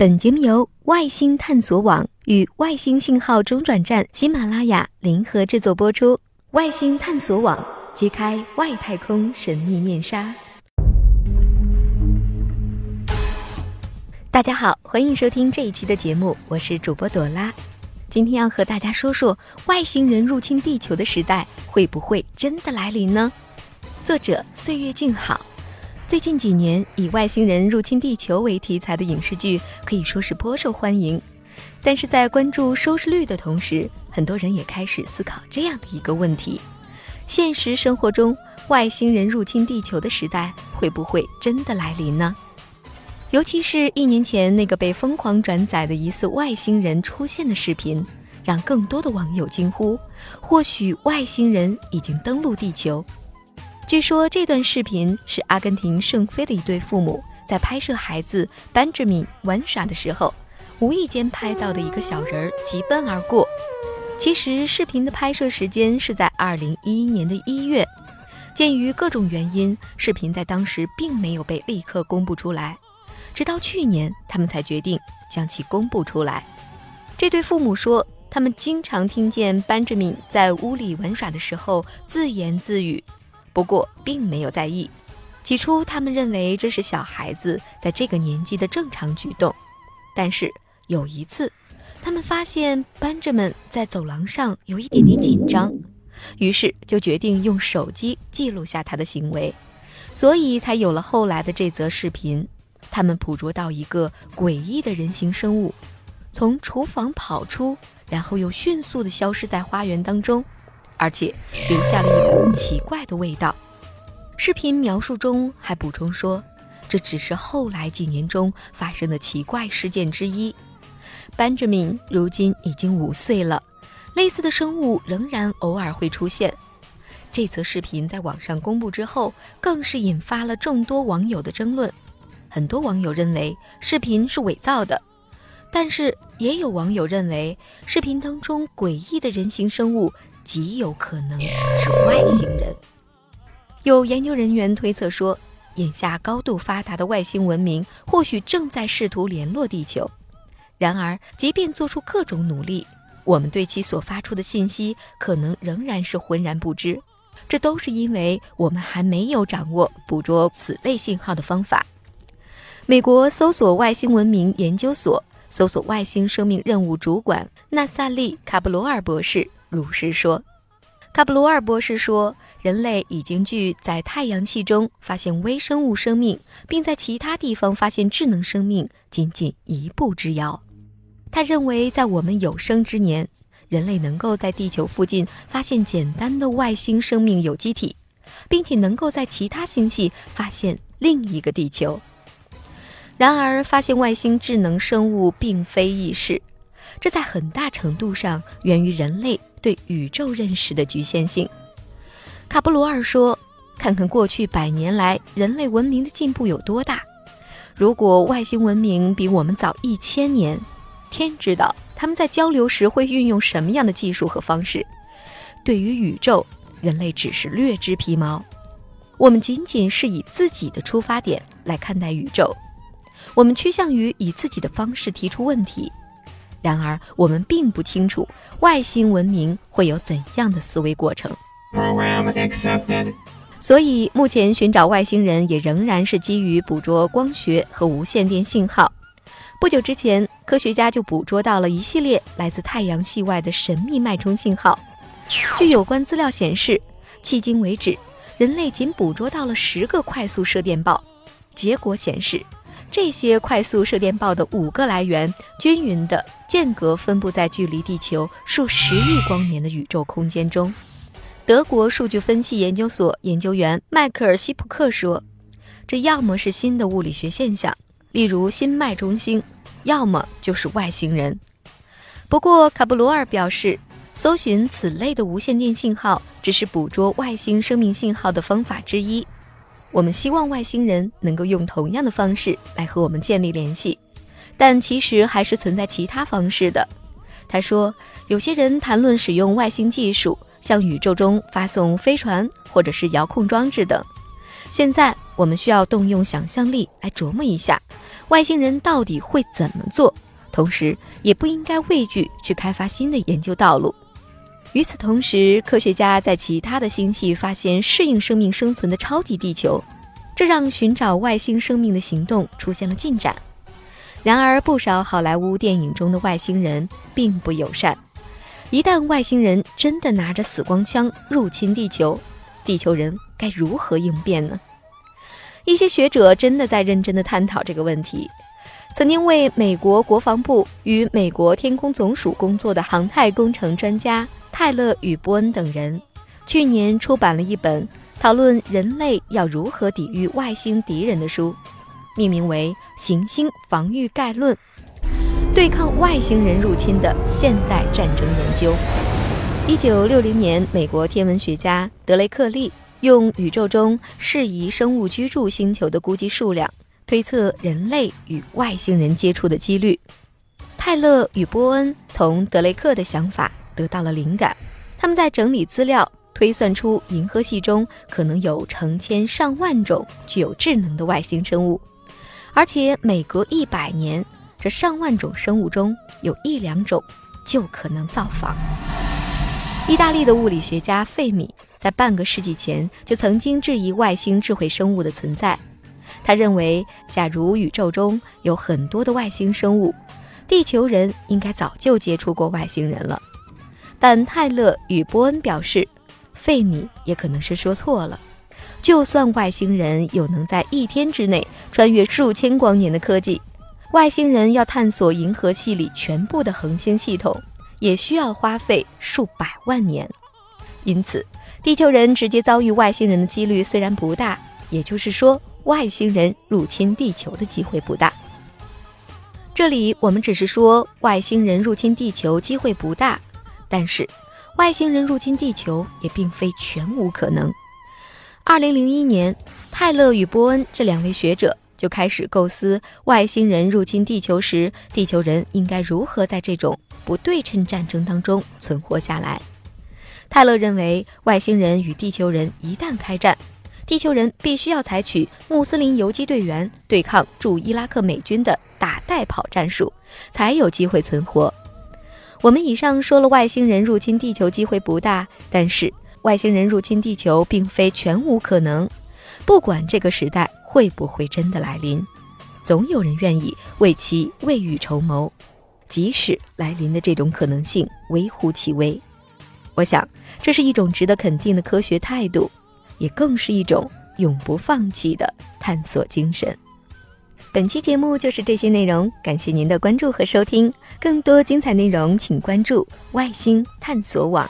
本节目由外星探索网与外星信号中转站喜马拉雅联合制作播出。外星探索网揭开外太空神秘面纱。大家好，欢迎收听这一期的节目，我是主播朵拉。今天要和大家说说外星人入侵地球的时代会不会真的来临呢？作者岁月静好。最近几年，以外星人入侵地球为题材的影视剧可以说是颇受欢迎。但是在关注收视率的同时，很多人也开始思考这样的一个问题：现实生活中，外星人入侵地球的时代会不会真的来临呢？尤其是一年前那个被疯狂转载的疑似外星人出现的视频，让更多的网友惊呼：或许外星人已经登陆地球。据说这段视频是阿根廷圣菲的一对父母在拍摄孩子 Benjamin 玩耍的时候，无意间拍到的一个小人儿疾奔而过。其实视频的拍摄时间是在2011年的一月，鉴于各种原因，视频在当时并没有被立刻公布出来，直到去年他们才决定将其公布出来。这对父母说，他们经常听见 Benjamin 在屋里玩耍的时候自言自语。不过并没有在意，起初他们认为这是小孩子在这个年纪的正常举动，但是有一次，他们发现班着们在走廊上有一点点紧张，于是就决定用手机记录下他的行为，所以才有了后来的这则视频。他们捕捉到一个诡异的人形生物，从厨房跑出，然后又迅速地消失在花园当中。而且留下了一股奇怪的味道。视频描述中还补充说，这只是后来几年中发生的奇怪事件之一。班杰明如今已经五岁了，类似的生物仍然偶尔会出现。这则视频在网上公布之后，更是引发了众多网友的争论。很多网友认为视频是伪造的，但是也有网友认为视频当中诡异的人形生物。极有可能是外星人。有研究人员推测说，眼下高度发达的外星文明或许正在试图联络地球。然而，即便做出各种努力，我们对其所发出的信息可能仍然是浑然不知。这都是因为我们还没有掌握捕捉此类信号的方法。美国搜索外星文明研究所搜索外星生命任务主管纳萨利·卡布罗尔博士。如是说，卡布罗尔博士说，人类已经距在太阳系中发现微生物生命，并在其他地方发现智能生命仅仅一步之遥。他认为，在我们有生之年，人类能够在地球附近发现简单的外星生命有机体，并且能够在其他星系发现另一个地球。然而，发现外星智能生物并非易事，这在很大程度上源于人类。对宇宙认识的局限性，卡布罗尔说：“看看过去百年来人类文明的进步有多大。如果外星文明比我们早一千年，天知道他们在交流时会运用什么样的技术和方式。对于宇宙，人类只是略知皮毛。我们仅仅是以自己的出发点来看待宇宙，我们趋向于以自己的方式提出问题。”然而，我们并不清楚外星文明会有怎样的思维过程。所以，目前寻找外星人也仍然是基于捕捉光学和无线电信号。不久之前，科学家就捕捉到了一系列来自太阳系外的神秘脉冲信号。据有关资料显示，迄今为止，人类仅捕捉到了十个快速射电暴。结果显示。这些快速射电暴的五个来源均匀的间隔分布在距离地球数十亿光年的宇宙空间中。德国数据分析研究所研究员迈克尔·希普克说：“这要么是新的物理学现象，例如新脉中星，要么就是外星人。”不过，卡布罗尔表示，搜寻此类的无线电信号只是捕捉外星生命信号的方法之一。我们希望外星人能够用同样的方式来和我们建立联系，但其实还是存在其他方式的。他说，有些人谈论使用外星技术向宇宙中发送飞船或者是遥控装置等，现在我们需要动用想象力来琢磨一下，外星人到底会怎么做，同时也不应该畏惧去开发新的研究道路。与此同时，科学家在其他的星系发现适应生命生存的超级地球，这让寻找外星生命的行动出现了进展。然而，不少好莱坞电影中的外星人并不友善。一旦外星人真的拿着死光枪入侵地球，地球人该如何应变呢？一些学者真的在认真地探讨这个问题。曾经为美国国防部与美国天空总署工作的航太工程专家泰勒与波恩等人，去年出版了一本讨论人类要如何抵御外星敌人的书，命名为《行星防御概论》，对抗外星人入侵的现代战争研究。一九六零年，美国天文学家德雷克利用宇宙中适宜生物居住星球的估计数量。推测人类与外星人接触的几率。泰勒与波恩从德雷克的想法得到了灵感，他们在整理资料，推算出银河系中可能有成千上万种具有智能的外星生物，而且每隔一百年，这上万种生物中有一两种就可能造访。意大利的物理学家费米在半个世纪前就曾经质疑外星智慧生物的存在。他认为，假如宇宙中有很多的外星生物，地球人应该早就接触过外星人了。但泰勒与波恩表示，费米也可能是说错了。就算外星人有能在一天之内穿越数千光年的科技，外星人要探索银河系里全部的恒星系统，也需要花费数百万年。因此，地球人直接遭遇外星人的几率虽然不大，也就是说。外星人入侵地球的机会不大。这里我们只是说外星人入侵地球机会不大，但是外星人入侵地球也并非全无可能。二零零一年，泰勒与波恩这两位学者就开始构思外星人入侵地球时，地球人应该如何在这种不对称战争当中存活下来。泰勒认为，外星人与地球人一旦开战，地球人必须要采取穆斯林游击队员对抗驻伊拉克美军的打带跑战术，才有机会存活。我们以上说了外星人入侵地球机会不大，但是外星人入侵地球并非全无可能。不管这个时代会不会真的来临，总有人愿意为其未雨绸缪，即使来临的这种可能性微乎其微。我想，这是一种值得肯定的科学态度。也更是一种永不放弃的探索精神。本期节目就是这些内容，感谢您的关注和收听。更多精彩内容，请关注外星探索网。